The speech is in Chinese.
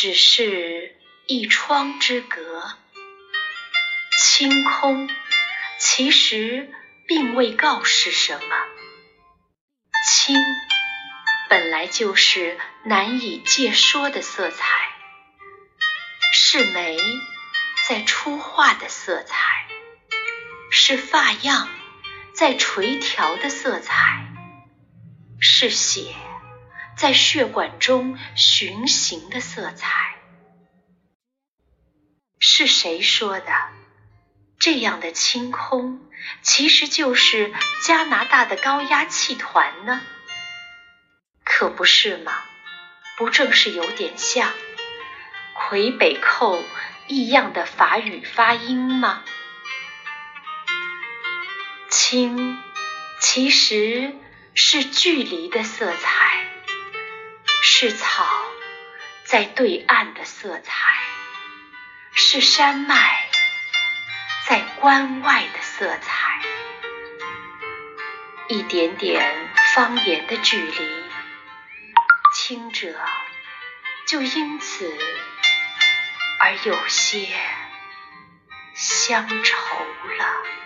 只是一窗之隔。清空其实并未告示什么。清本来就是难以借说的色彩，是眉在初画的色彩，是发样在垂调的色彩，是血在血管中循行的色彩。是谁说的？这样的清空，其实就是加拿大的高压气团呢，可不是吗？不正是有点像魁北克异样的法语发音吗？清其实是距离的色彩，是草在对岸的色彩，是山脉。在关外的色彩，一点点方言的距离，轻者就因此而有些乡愁了。